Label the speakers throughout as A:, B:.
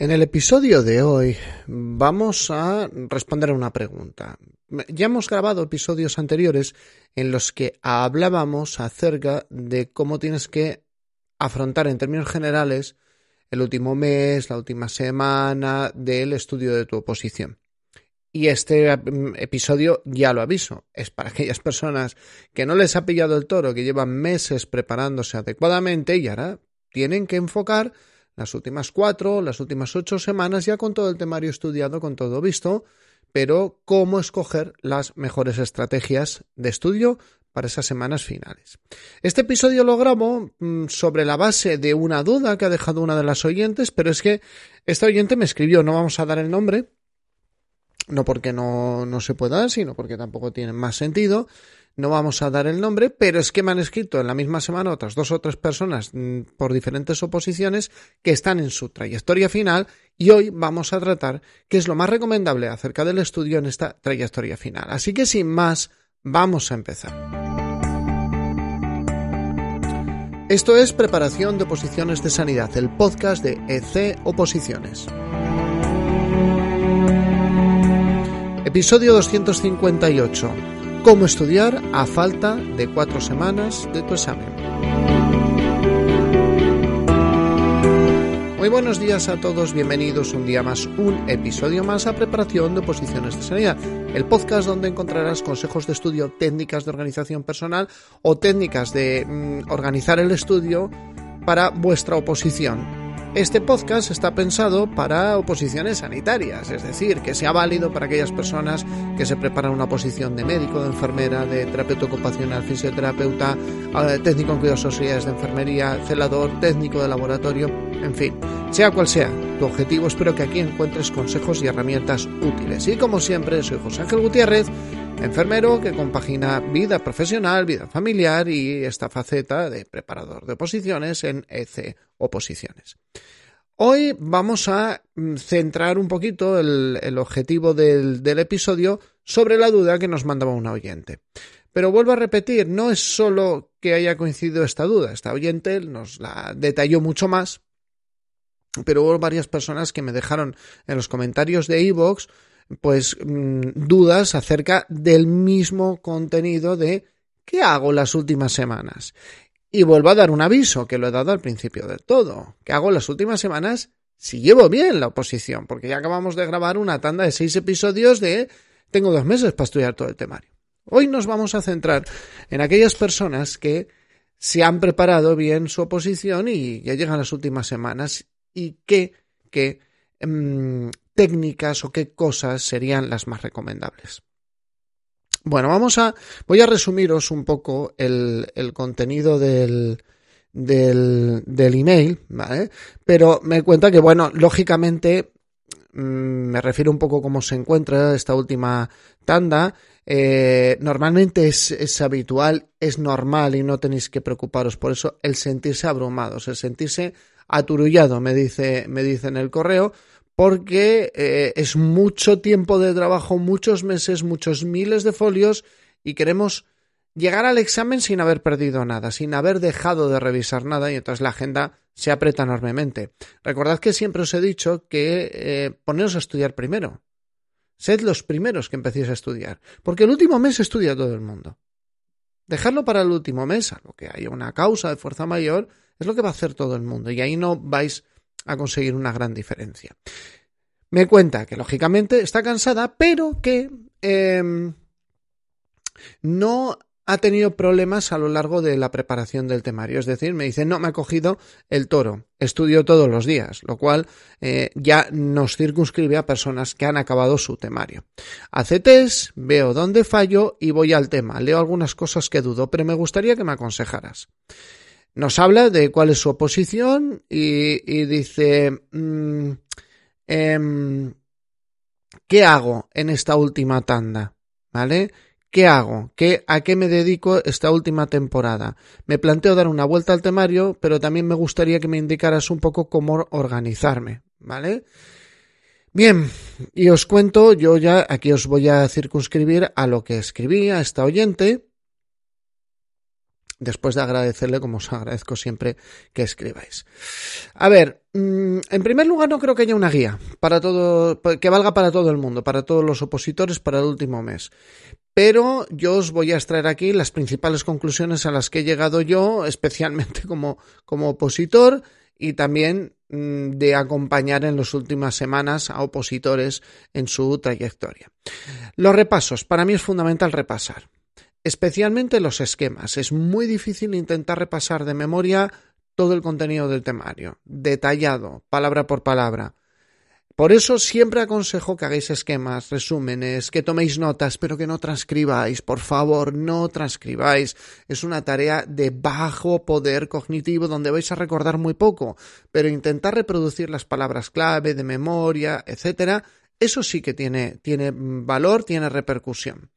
A: En el episodio de hoy vamos a responder a una pregunta. Ya hemos grabado episodios anteriores en los que hablábamos acerca de cómo tienes que afrontar en términos generales el último mes, la última semana del estudio de tu oposición. Y este mm, episodio ya lo aviso, es para aquellas personas que no les ha pillado el toro, que llevan meses preparándose adecuadamente y ahora tienen que enfocar las últimas cuatro, las últimas ocho semanas ya con todo el temario estudiado, con todo visto, pero cómo escoger las mejores estrategias de estudio para esas semanas finales. Este episodio lo grabo mm, sobre la base de una duda que ha dejado una de las oyentes, pero es que esta oyente me escribió, no vamos a dar el nombre, no porque no, no se pueda, sino porque tampoco tiene más sentido, no vamos a dar el nombre, pero es que me han escrito en la misma semana otras dos o tres personas mm, por diferentes oposiciones que están en su trayectoria final y hoy vamos a tratar qué es lo más recomendable acerca del estudio en esta trayectoria final. Así que sin más, vamos a empezar. Esto es Preparación de Oposiciones de Sanidad, el podcast de EC Oposiciones. Episodio 258 Cómo estudiar a falta de cuatro semanas de tu examen. Muy buenos días a todos, bienvenidos un día más, un episodio más a preparación de oposiciones de sanidad, el podcast donde encontrarás consejos de estudio, técnicas de organización personal o técnicas de mm, organizar el estudio para vuestra oposición este podcast está pensado para oposiciones sanitarias, es decir, que sea válido para aquellas personas que se preparan una posición de médico, de enfermera, de terapeuta ocupacional, fisioterapeuta, eh, técnico en cuidados sociales de enfermería, celador, técnico de laboratorio, en fin, sea cual sea tu objetivo, espero que aquí encuentres consejos y herramientas útiles. Y como siempre, soy José Ángel Gutiérrez enfermero que compagina vida profesional, vida familiar y esta faceta de preparador de oposiciones en EC Oposiciones. Hoy vamos a mm, centrar un poquito el, objetivo del, episodio sobre la duda que nos mandaba un oyente. Pero vuelvo a repetir, no es solo que haya coincidido esta duda, esta oyente nos la detalló mucho más, pero hubo varias personas que me dejaron en los comentarios de iVoox pues mm, dudas acerca del mismo contenido de ¿qué hago las últimas semanas? Y vuelvo a dar un aviso que lo he dado al principio del todo. ¿Qué hago las últimas semanas si llevo bien la oposición? Porque ya acabamos de grabar una tanda de seis episodios de tengo dos meses para estudiar todo el temario. Hoy nos vamos a centrar en aquellas personas que se han preparado bien su oposición y ya llegan las últimas semanas y que, que mm, técnicas o qué cosas serían las más recomendables. Bueno, vamos a. Voy a resumiros un poco el, contenido del, del, del, email, ¿vale? Pero me cuenta que, bueno, lógicamente, mm, me refiero un poco cómo se encuentra esta última tanda. Eh, normalmente es, es, habitual, es normal y no tenéis que preocuparos por eso el sentirse abrumados, el sentirse aturullado, me dice, me dice en el correo, porque eh, es mucho tiempo de trabajo, muchos meses, muchos miles de folios y queremos llegar al examen sin haber perdido nada, sin haber dejado de revisar nada y entonces la agenda se aprieta enormemente. Recordad que siempre os he dicho que eh, poneros a estudiar primero. Sed los primeros que empecéis a estudiar, porque el último mes estudia todo el mundo. Dejarlo para el último mes, a lo que haya una causa de fuerza mayor, es lo que va a hacer todo el mundo y ahí no vais a conseguir una gran diferencia. Me cuenta que lógicamente está cansada, pero que em, no ha tenido problemas a lo largo de la preparación del temario. Es decir, me dice, no, me ha cogido el toro, estudio todos los días, lo cual eh, ya nos circunscribe a personas que han acabado su temario. Hace test, veo dónde fallo y voy al tema. Leo algunas cosas que dudo, pero me gustaría que me aconsejaras nos habla de cuál es su oposición y, dice, mm, em, ¿qué hago en esta última tanda? ¿Vale? ¿Qué hago? ¿Qué, ¿A qué me dedico esta última temporada? Me planteo dar una vuelta al temario, pero también me gustaría que me indicaras un poco cómo organizarme, ¿vale? Bien, y os cuento, yo ya aquí os voy a circunscribir a lo que escribí a esta oyente, después de agradecerle, como os agradezco siempre que escribáis. A ver, mm, en primer lugar no creo que haya una guía para todo, que valga para todo el mundo, para todos los opositores para el último mes. Pero yo os voy a extraer aquí las principales conclusiones a las que he llegado yo, especialmente como, como opositor y también mm, de acompañar en las últimas semanas a opositores en su trayectoria. Los repasos. Para mí es fundamental repasar especialmente los esquemas. Es muy difícil intentar repasar de memoria todo el contenido del temario, detallado, palabra por palabra. Por eso siempre aconsejo que hagáis esquemas, resúmenes, que toméis notas, pero que no transcribáis, por favor, no transcribáis. Es una tarea de bajo poder cognitivo donde vais a recordar muy poco, pero intentar reproducir las palabras clave de memoria, etcétera, eso sí que tiene, tiene valor, tiene repercusión.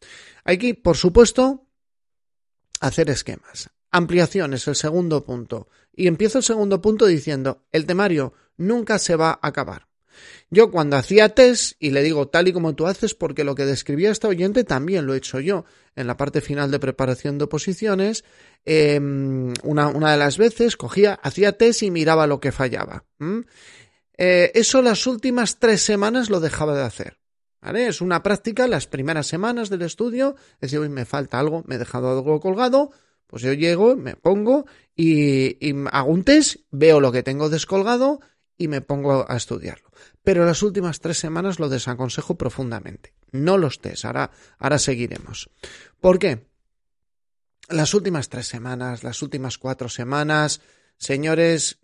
A: Aquí, por supuesto, hacer esquemas. Ampliación es el segundo punto. Y empiezo el segundo punto diciendo, el temario nunca se va a acabar. Yo cuando hacía test, y le digo tal y como tú haces, porque lo que describía esta oyente también lo he hecho yo en la parte final de preparación de oposiciones, em, una, una, de las veces cogía, hacía test y miraba lo que fallaba. Eh, eso las últimas tres semanas lo dejaba de hacer. Es una práctica las primeras semanas del estudio, es decir, hoy me falta algo, me he dejado algo colgado, pues yo llego, me pongo y, hago un test, veo lo que tengo descolgado y me pongo a estudiarlo. Pero las últimas tres semanas lo desaconsejo profundamente. No los test, ahora, ahora seguiremos. ¿Por qué? Las últimas tres semanas, las últimas cuatro semanas, señores,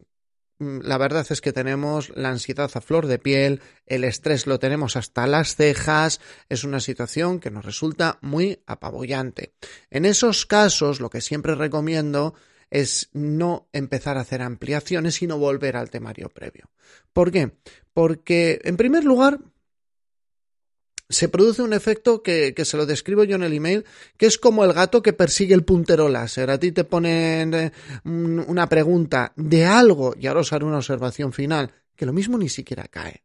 A: la verdad es que tenemos la ansiedad a flor de piel, el estrés lo tenemos hasta las cejas, es una situación que nos resulta muy apabullante. En esos casos, lo que siempre recomiendo es no empezar a hacer ampliaciones, sino volver al temario previo. ¿Por qué? Porque, en primer lugar, se produce un efecto que, se lo describo yo en el email, que es como el gato que persigue el puntero láser. A ti te ponen eh, una pregunta de algo, y ahora os haré una observación final, que lo mismo ni siquiera cae.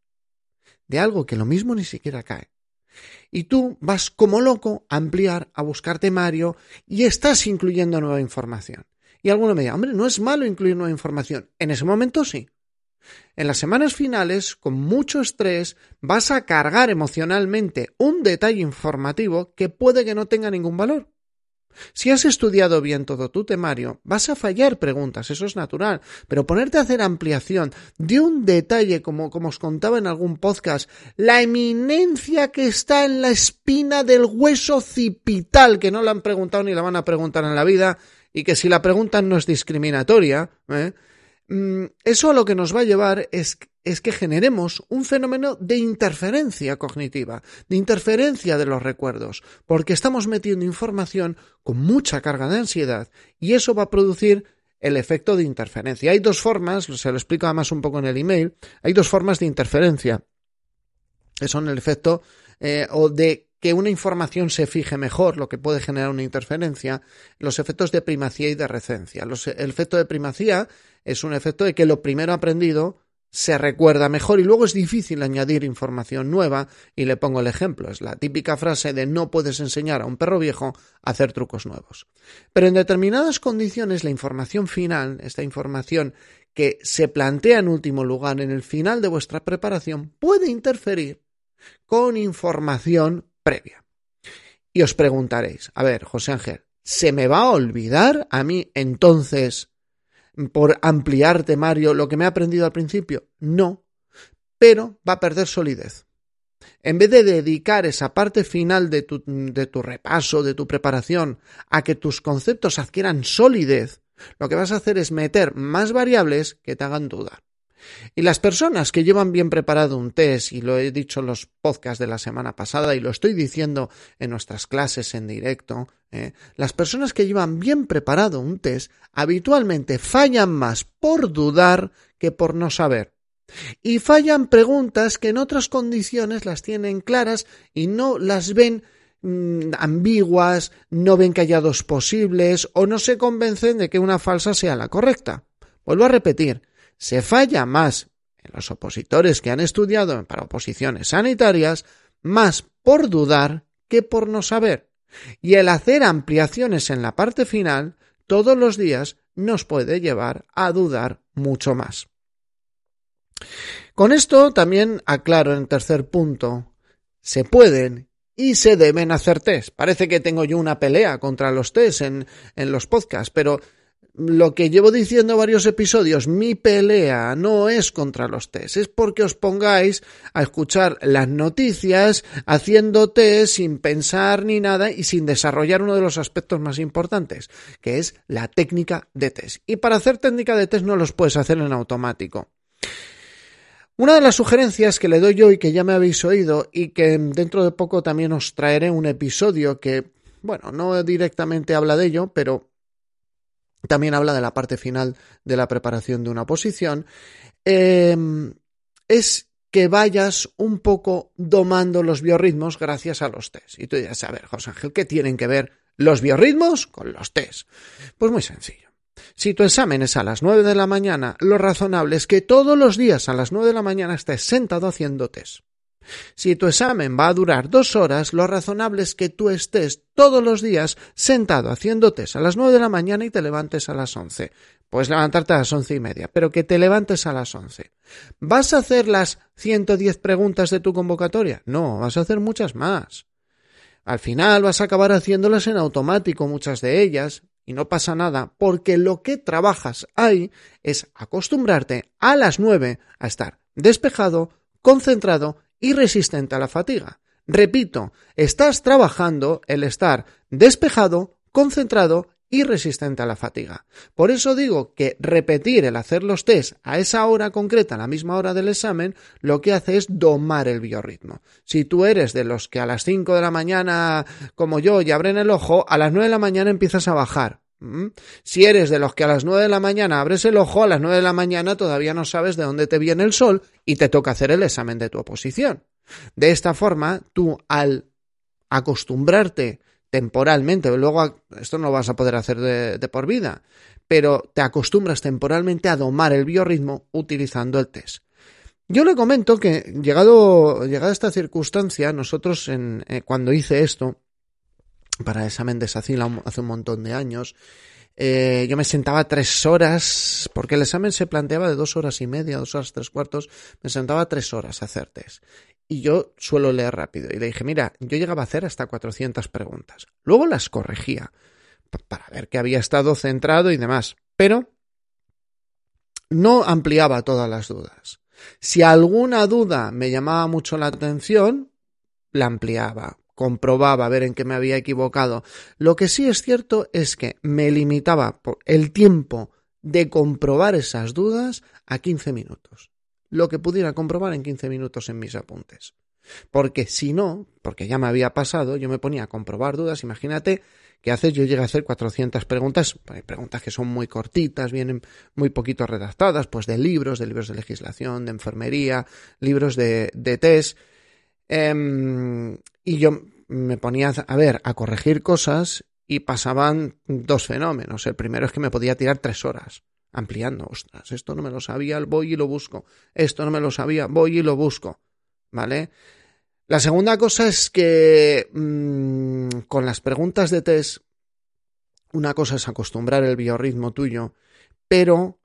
A: De algo que lo mismo ni siquiera cae. Y tú vas como loco a ampliar, a buscar temario, y estás incluyendo nueva información. Y alguno me dice, hombre, no es malo incluir nueva información. En ese momento sí. En las semanas finales, con mucho estrés, vas a cargar emocionalmente un detalle informativo que puede que no tenga ningún valor. Si has estudiado bien todo tu temario, vas a fallar preguntas, eso es natural, pero ponerte a hacer ampliación de un detalle, como, como os contaba en algún podcast, la eminencia que está en la espina del hueso cipital, que no la han preguntado ni la van a preguntar en la vida, y que si la preguntan no es discriminatoria, ¿eh? Mm, eso a lo que nos va a llevar es, que generemos un fenómeno de interferencia cognitiva, de interferencia de los recuerdos, porque estamos metiendo información con mucha carga de ansiedad y eso va a producir el efecto de interferencia. Hay dos formas, se lo explico además un poco en el email, hay dos formas de interferencia, que son el efecto eh, o de que una información se fije mejor, lo que puede generar una interferencia, los efectos de primacía y de recencia. el efecto de primacía es un efecto de que lo primero aprendido se recuerda mejor y luego es difícil añadir información nueva y le pongo el ejemplo, es la típica frase de no puedes enseñar a un perro viejo a hacer trucos nuevos. Pero en determinadas condiciones la información final, esta información que se plantea en último lugar en el final de vuestra preparación, puede interferir con información previa. Y os preguntaréis, a ver, José Ángel, ¿se me va a olvidar a mí entonces, por ampliar temario, lo que me he aprendido al principio? No, pero va a perder solidez. En vez de dedicar esa parte final de tu, de tu repaso, de tu preparación, a que tus conceptos adquieran solidez, lo que vas a hacer es meter más variables que te hagan dudar. Y las personas que llevan bien preparado un test, y lo he dicho en los podcasts de la semana pasada y lo estoy diciendo en nuestras clases en directo, ¿eh? las personas que llevan bien preparado un test habitualmente fallan más por dudar que por no saber. Y fallan preguntas que en otras condiciones las tienen claras y no las ven mm, ambiguas, no ven que haya dos posibles o no se convencen de que una falsa sea la correcta. Vuelvo a repetir, se falla más en los opositores que han estudiado para oposiciones sanitarias, más por dudar que por no saber. Y el hacer ampliaciones en la parte final todos los días nos puede llevar a dudar mucho más. Con esto también aclaro en tercer punto, se pueden y se deben hacer test. Parece que tengo yo una pelea contra los test en, en los podcasts, pero lo que llevo diciendo varios episodios, mi pelea no es contra los test, es porque os pongáis a escuchar las noticias haciendo test sin pensar ni nada y sin desarrollar uno de los aspectos más importantes, que es la técnica de test. Y para hacer técnica de test no los puedes hacer en automático. Una de las sugerencias que le doy yo y que ya me habéis oído y que dentro de poco también os traeré un episodio que, bueno, no directamente habla de ello, pero también habla de la parte final de la preparación de una posición. Em, es que vayas un poco domando los biorritmos gracias a los test. Y tú dirás, a ver, José Ángel, ¿qué tienen que ver los biorritmos con los test? Pues muy sencillo. Si tu examen es a las 9 de la mañana, lo razonable es que todos los días a las 9 de la mañana estés sentado haciendo test. Si tu examen va a durar dos horas, lo razonable es que tú estés todos los días sentado haciendo a las nueve de la mañana y te levantes a las once. Puedes levantarte a las once y media, pero que te levantes a las once. ¿Vas a hacer las 110 preguntas de tu convocatoria? No, vas a hacer muchas más. Al final vas a acabar haciéndolas en automático, muchas de ellas, y no pasa nada, porque lo que trabajas ahí es acostumbrarte a las nueve a estar despejado, concentrado y resistente a la fatiga. Repito, estás trabajando el estar despejado, concentrado y resistente a la fatiga. Por eso digo que repetir el hacer los test a esa hora concreta, a la misma hora del examen, lo que hace es domar el biorritmo. Si tú eres de los que a las 5 de la mañana, como yo, y abren el ojo, a las 9 de la mañana empiezas a bajar. Si eres de los que a las 9 de la mañana abres el ojo, a las 9 de la mañana todavía no sabes de dónde te viene el sol y te toca hacer el examen de tu oposición. De esta forma, tú al acostumbrarte temporalmente, luego esto no vas a poder hacer de, de por vida, pero te acostumbras temporalmente a domar el biorritmo utilizando el test. Yo le comento que llegado, llegada esta circunstancia, nosotros en, eh, cuando hice esto, para el examen de SACIL hace un montón de años. Eh, yo me sentaba tres horas, porque el examen se planteaba de dos horas y media, dos horas tres cuartos, me sentaba tres horas a hacer test. Y yo suelo leer rápido. Y le dije, mira, yo llegaba a hacer hasta 400 preguntas. Luego las corregía, para ver que había estado centrado y demás. Pero no ampliaba todas las dudas. Si alguna duda me llamaba mucho la atención, la ampliaba comprobaba a ver en qué me había equivocado. Lo que sí es cierto es que me limitaba el tiempo de comprobar esas dudas a 15 minutos. Lo que pudiera comprobar en 15 minutos en mis apuntes. Porque si no, porque ya me había pasado, yo me ponía a comprobar dudas, imagínate que haces, yo llegué a hacer 400 preguntas, preguntas que son muy cortitas, vienen muy poquito redactadas, pues de libros, de libros de legislación, de enfermería, libros de, de test, Em, y yo me ponía a ver, a corregir cosas y pasaban dos fenómenos. El primero es que me podía tirar tres horas ampliando. Ostras, esto no me lo sabía, voy y lo busco. Esto no me lo sabía, voy y lo busco. ¿Vale? La segunda cosa es que mmm, con las preguntas de test, una cosa es acostumbrar el biorritmo tuyo, pero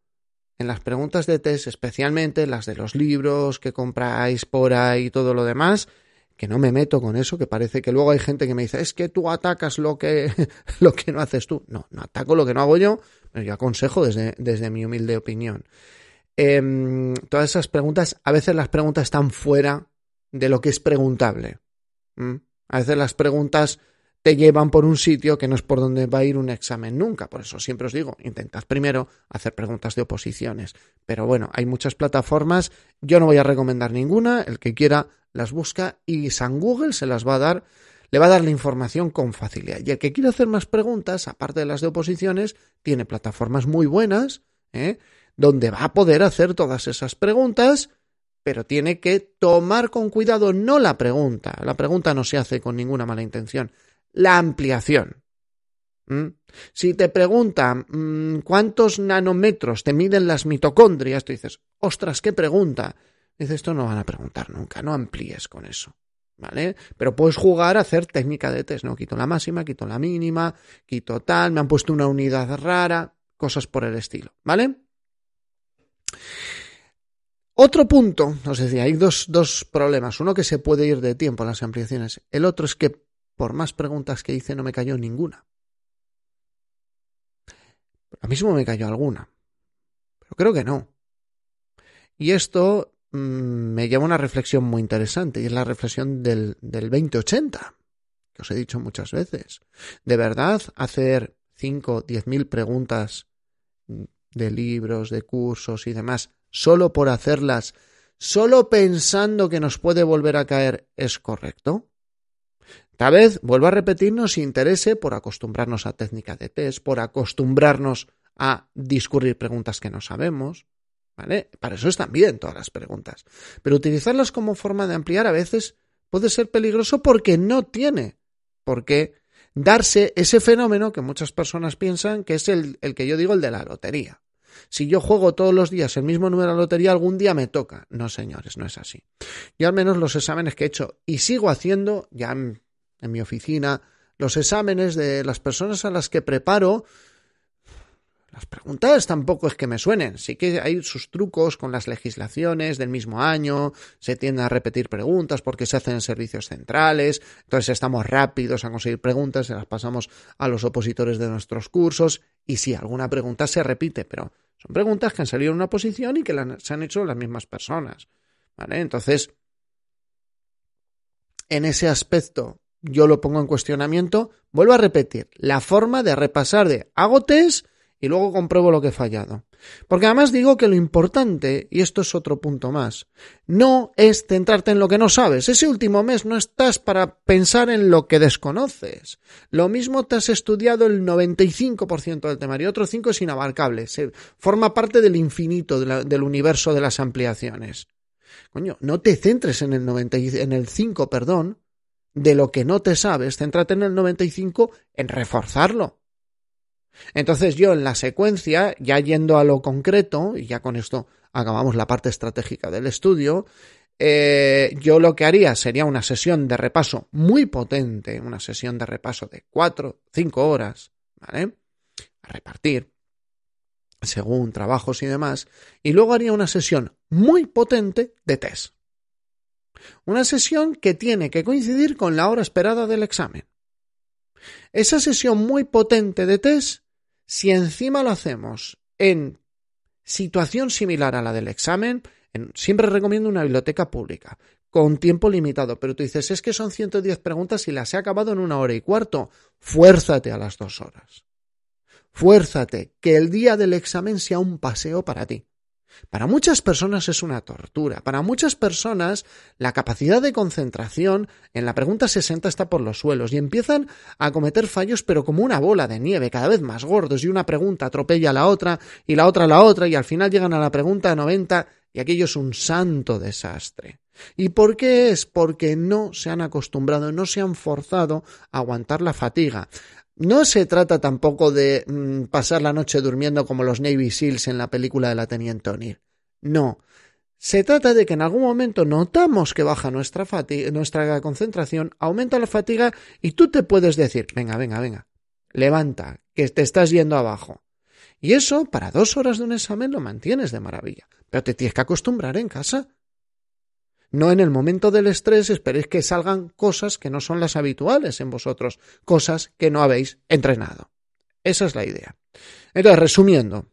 A: en las preguntas de test, especialmente las de los libros que compráis por ahí y todo lo demás, que no me meto con eso, que parece que luego hay gente que me dice, es que tú atacas lo que, lo que no haces tú. No, no ataco lo que no hago yo, pero yo aconsejo desde, desde mi humilde opinión. Eh, todas esas preguntas, a veces las preguntas están fuera de lo que es preguntable. ¿Mm? A veces las preguntas te llevan por un sitio que no es por donde va a ir un examen nunca. Por eso siempre os digo, intentad primero hacer preguntas de oposiciones. Pero bueno, hay muchas plataformas, yo no voy a recomendar ninguna, el que quiera las busca y San Google se las va a dar, le va a dar la información con facilidad. Y el que quiera hacer más preguntas, aparte de las de oposiciones, tiene plataformas muy buenas, ¿eh? donde va a poder hacer todas esas preguntas pero tiene que tomar con cuidado no la pregunta. La pregunta no se hace con ninguna mala intención la ampliación. ¿Mm? Si te preguntan mm, cuántos nanómetros te miden las mitocondrias, tú dices, ostras, qué pregunta. Dices, esto no van a preguntar nunca, no amplíes con eso. ¿vale? Pero puedes jugar a hacer técnica de test, ¿no? Quito la máxima, quito la mínima, quito tal, me han puesto una unidad rara, cosas por el estilo, ¿vale? Otro punto, os decía, hay dos, dos problemas. Uno que se puede ir de tiempo las ampliaciones. El otro es que por más preguntas que hice no me cayó ninguna. A mismo me cayó alguna. Pero creo que no. Y esto mm, me lleva a una reflexión muy interesante, y es la reflexión del, del 2080, que os he dicho muchas veces. ¿De verdad hacer 5, 10 mil preguntas de libros, de cursos y demás, solo por hacerlas, solo pensando que nos puede volver a caer, es correcto? Tal vez, vuelvo a repetir, nos interese por acostumbrarnos a técnica de test, por acostumbrarnos a discurrir preguntas que no sabemos, ¿vale? Para eso están bien todas las preguntas. Pero utilizarlas como forma de ampliar a veces puede ser peligroso porque no tiene por qué darse ese fenómeno que muchas personas piensan que es el, el que yo digo el de la lotería. Si yo juego todos los días el mismo número de la lotería, algún día me toca. No, señores, no es así. Yo al menos los exámenes que he hecho y sigo haciendo, ya en mi oficina, los exámenes de las personas a las que preparo, las preguntas tampoco es que me suenen, sí que hay sus trucos con las legislaciones del mismo año, se tienden a repetir preguntas porque se hacen en servicios centrales, entonces estamos rápidos a conseguir preguntas, se las pasamos a los opositores de nuestros cursos y sí, alguna pregunta se repite, pero son preguntas que han salido en una posición y que se han hecho las mismas personas. ¿Vale? Entonces, en ese aspecto yo lo pongo en cuestionamiento, vuelvo a repetir, la forma de repasar de hago test y luego compruebo lo que he fallado. Porque además digo que lo importante, y esto es otro punto más, no es centrarte en lo que no sabes. Ese último mes no estás para pensar en lo que desconoces. Lo mismo te has estudiado el 95% del temario, otro 5 es inabarcable, se forma parte del infinito del universo de las ampliaciones. Coño, no te centres en el 90, en el 5, perdón, de lo que no te sabes, céntrate en el 95 en reforzarlo. Entonces yo en la secuencia, ya yendo a lo concreto, y ya con esto acabamos la parte estratégica del estudio, eh, yo lo que haría sería una sesión de repaso muy potente, una sesión de repaso de cuatro, cinco horas, ¿vale? A repartir, según trabajos y demás, y luego haría una sesión muy potente de test. Una sesión que tiene que coincidir con la hora esperada del examen. Esa sesión muy potente de test si encima lo hacemos en situación similar a la del examen, siempre recomiendo una biblioteca pública, con tiempo limitado, pero tú dices, es que son 110 preguntas y las he acabado en una hora y cuarto. Fuérzate a las dos horas. Fuérzate, que el día del examen sea un paseo para ti. Para muchas personas es una tortura. Para muchas personas la capacidad de concentración en la pregunta 60 está por los suelos y empiezan a cometer fallos pero como una bola de nieve, cada vez más gordos y una pregunta atropella a la otra y la otra a la otra y al final llegan a la pregunta 90 y aquello es un santo desastre. ¿Y por qué es? Porque no se han acostumbrado, no se han forzado a aguantar la fatiga. No se trata tampoco de mm, pasar la noche durmiendo como los Navy SEALs en la película de la Teniente O'Neill. No. Se trata de que en algún momento notamos que baja nuestra, nuestra concentración, aumenta la fatiga y tú te puedes decir, venga, venga, venga, levanta, que te estás yendo abajo. Y eso, para dos horas de un examen, lo mantienes de maravilla. Pero te tienes que acostumbrar en casa. No en el momento del estrés esperéis que salgan cosas que no son las habituales en vosotros, cosas que no habéis entrenado. Esa es la idea. Entonces, resumiendo,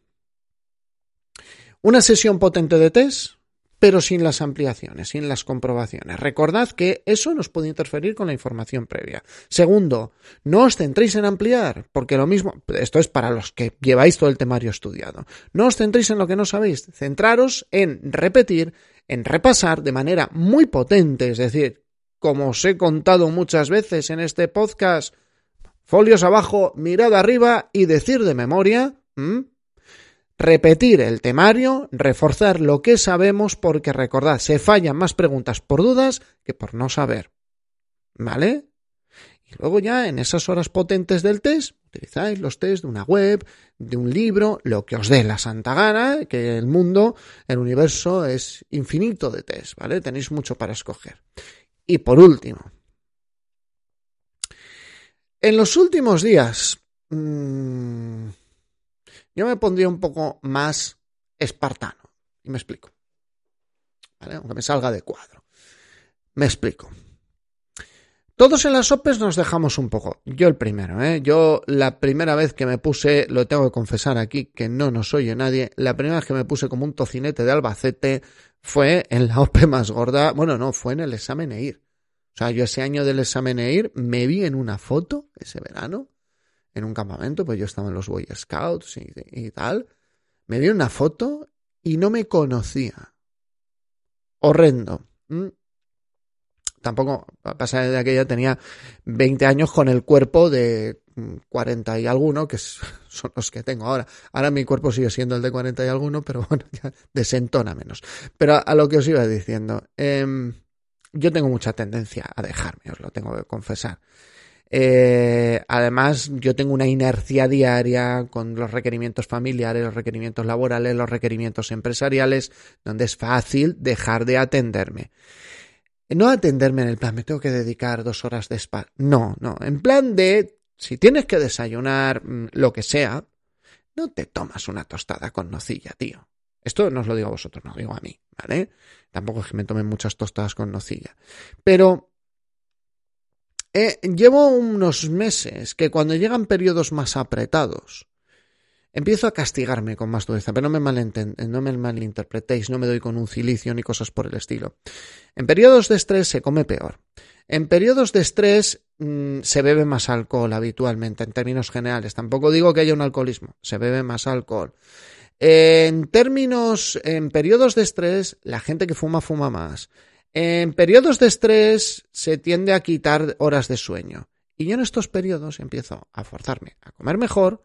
A: una sesión potente de test, pero sin las ampliaciones, sin las comprobaciones. Recordad que eso nos puede interferir con la información previa. Segundo, no os centréis en ampliar, porque lo mismo, esto es para los que lleváis todo el temario estudiado. No os centréis en lo que no sabéis, centraros en repetir, en repasar de manera muy potente, es decir, como os he contado muchas veces en este podcast, folios abajo, mirada arriba y decir de memoria, repetir el temario, reforzar lo que sabemos, porque recordad, se fallan más preguntas por dudas que por no saber. ¿Vale? Y luego ya en esas horas potentes del test, utilizáis los test de una web, de un libro, lo que os dé la santa gana, que el mundo, el universo es infinito de test, ¿vale? Tenéis mucho para escoger. Y por último, en los últimos días, mmm, yo me pondría un poco más espartano. Y me explico. ¿Vale? Aunque me salga de cuadro. Me explico. Todos en las OPEs nos dejamos un poco. Yo el primero, ¿eh? Yo la primera vez que me puse, lo tengo que confesar aquí, que no nos oye nadie, la primera vez que me puse como un tocinete de Albacete fue en la OPE más gorda, bueno, no, fue en el examen EIR. O sea, yo ese año del examen EIR me vi en una foto, ese verano, en un campamento, pues yo estaba en los Boy Scouts y, tal, me vi una foto y no me conocía. Horrendo tampoco pasa de aquella tenía 20 años con el cuerpo de 40 y alguno, que son los que tengo ahora. Ahora mi cuerpo sigue siendo el de 40 y alguno, pero bueno, ya desentona menos. Pero a, lo que os iba diciendo, em, yo tengo mucha tendencia a dejarme, os lo tengo que confesar. Eh, además, yo tengo una inercia diaria con los requerimientos familiares, los requerimientos laborales, los requerimientos empresariales, donde es fácil dejar de atenderme. No atenderme en el plan, me tengo que dedicar dos horas de spa. No, no. En plan de, si tienes que desayunar mm, lo que sea, no te tomas una tostada con nocilla, tío. Esto no os lo digo a vosotros, no lo digo a mí, ¿vale? Tampoco es que me tomen muchas tostadas con nocilla. Pero eh, llevo unos meses que cuando llegan periodos más apretados, Empiezo a castigarme con más dureza, pero no me, no me malinterpretéis, no me doy con un cilicio ni cosas por el estilo. En periodos de estrés se come peor. En periodos de estrés mm, se bebe más alcohol habitualmente, en términos generales. Tampoco digo que haya un alcoholismo, se bebe más alcohol. En términos, en periodos de estrés, la gente que fuma fuma más. En periodos de estrés se tiende a quitar horas de sueño. Y yo en estos periodos empiezo a forzarme a comer mejor,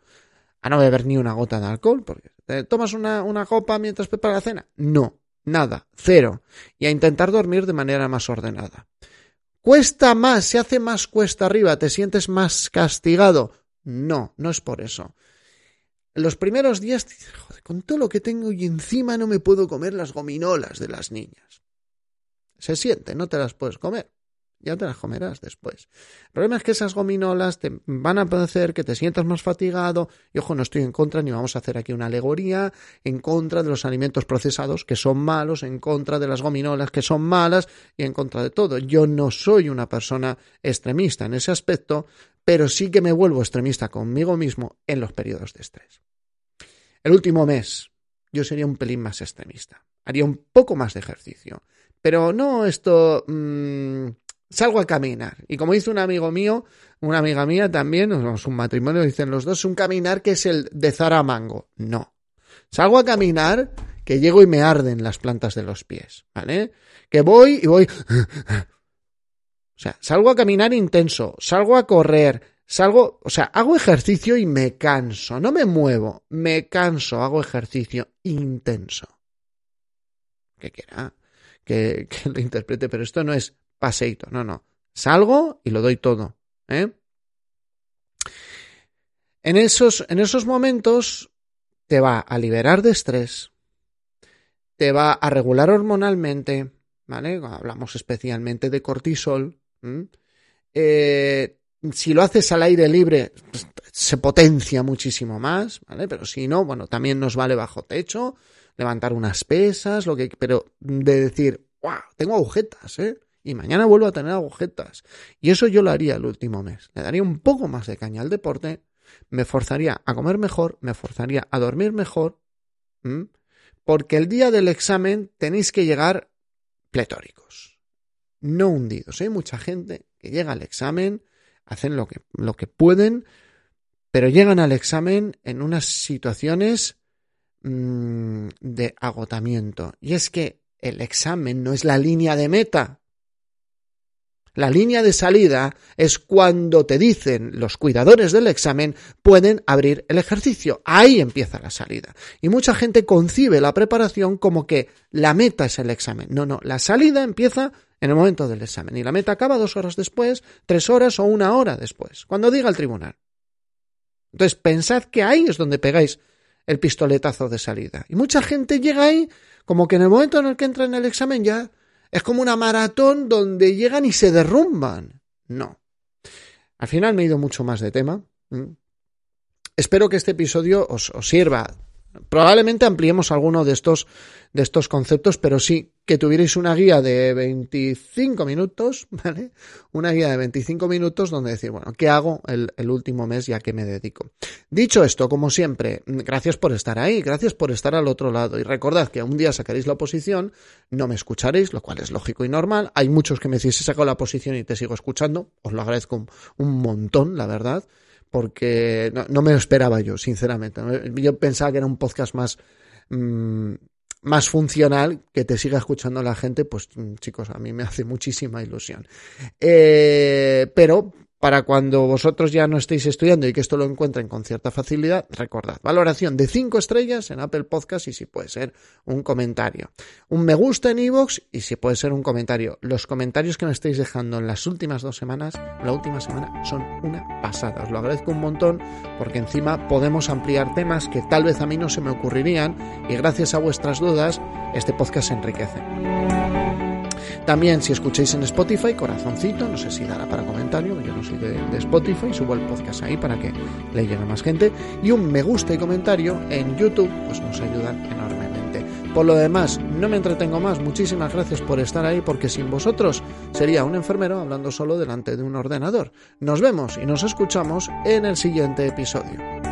A: a no beber ni una gota de alcohol, porque ¿te tomas una, una copa mientras preparas la cena. No, nada, cero. Y a intentar dormir de manera más ordenada. ¿Cuesta más? ¿Se hace más cuesta arriba? ¿Te sientes más castigado? No, no es por eso. Los primeros días, joder, con todo lo que tengo y encima no me puedo comer las gominolas de las niñas. Se siente, no te las puedes comer ya te las comerás después. El problema es que esas gominolas te van a hacer que te sientas más fatigado. Y ojo, no estoy en contra, ni vamos a hacer aquí una alegoría en contra de los alimentos procesados que son malos, en contra de las gominolas que son malas y en contra de todo. Yo no soy una persona extremista en ese aspecto, pero sí que me vuelvo extremista conmigo mismo en los periodos de estrés. El último mes yo sería un pelín más extremista. Haría un poco más de ejercicio. Pero no esto... Mmm, salgo a caminar. Y como dice un amigo mío, una amiga mía también, es un matrimonio, dicen los dos, un caminar que es el de Zara Mango. No. Salgo a caminar que llego y me arden las plantas de los pies, ¿vale? Que voy y voy... O sea, salgo a caminar intenso, salgo a correr, salgo, o sea, hago ejercicio y me canso, no me muevo, me canso, hago ejercicio intenso. ¿Qué quiera? Que, que lo interprete, pero esto no es paseito. No, no. Salgo y lo doy todo. ¿eh? En, esos, en esos momentos te va a liberar de estrés, te va a regular hormonalmente, ¿vale? Hablamos especialmente de cortisol. Eh, si lo haces al aire libre, pues, se potencia muchísimo más, ¿vale? Pero si no, bueno, también nos vale bajo techo, levantar unas pesas, lo que, pero de decir, wow, tengo agujetas, ¿eh? Y mañana vuelvo a tener agujetas. Y eso yo lo haría el último mes. Le daría un poco más de caña al deporte, me forzaría a comer mejor, me forzaría a dormir mejor, porque el día del examen tenéis que llegar pletóricos, no hundidos. Hay mucha gente que llega al examen, hacen lo que, lo que pueden, pero llegan al examen en unas situaciones mm, de agotamiento. Y es que el examen no es la línea de meta. La línea de salida es cuando te dicen los cuidadores del examen pueden abrir el ejercicio. Ahí empieza la salida. Y mucha gente concibe la preparación como que la meta es el examen. No, no, la salida empieza en el momento del examen y la meta acaba dos horas después, tres horas o una hora después, cuando diga el tribunal. Entonces pensad que ahí es donde pegáis el pistoletazo de salida. Y mucha gente llega ahí como que en el momento en el que entra en el examen ya es como una maratón donde llegan y se derrumban. No. Al final me he ido mucho más de tema. Espero que este episodio os, sirva Probablemente ampliemos alguno de estos, de estos conceptos, pero sí que tuvierais una guía de 25 minutos, ¿vale? Una guía de 25 minutos donde decir, bueno, ¿qué hago el, último mes y a qué me dedico? Dicho esto, como siempre, gracias por estar ahí, gracias por estar al otro lado y recordad que un día sacaréis la oposición, no me escucharéis, lo cual es lógico y normal. Hay muchos que me decís, he sacado la oposición y te sigo escuchando, os lo agradezco un montón, la verdad porque no, me lo esperaba yo, sinceramente. Yo pensaba que era un podcast más, mm, más funcional, que te siga escuchando la gente, pues mm, chicos, a mí me hace muchísima ilusión. Eh, pero para cuando vosotros ya no estéis estudiando y que esto lo encuentren con cierta facilidad, recordad, valoración de 5 estrellas en Apple Podcast y si puede ser un comentario. Un me gusta en iVoox y si puede ser un comentario. Los comentarios que me estáis dejando en las últimas dos semanas, la última semana, son una pasada. Os lo agradezco un montón porque encima podemos ampliar temas que tal vez a mí no se me ocurrirían y gracias a vuestras dudas este podcast se enriquece. También si escucháis en Spotify, corazoncito, no sé si dará para comentario, yo no soy de, Spotify, subo el podcast ahí para que le llegue a más gente. Y un me gusta y comentario en YouTube, pues nos ayudan enormemente. Por lo demás, no me entretengo más, muchísimas gracias por estar ahí, porque sin vosotros sería un enfermero hablando solo delante de un ordenador. Nos vemos y nos escuchamos en el siguiente episodio.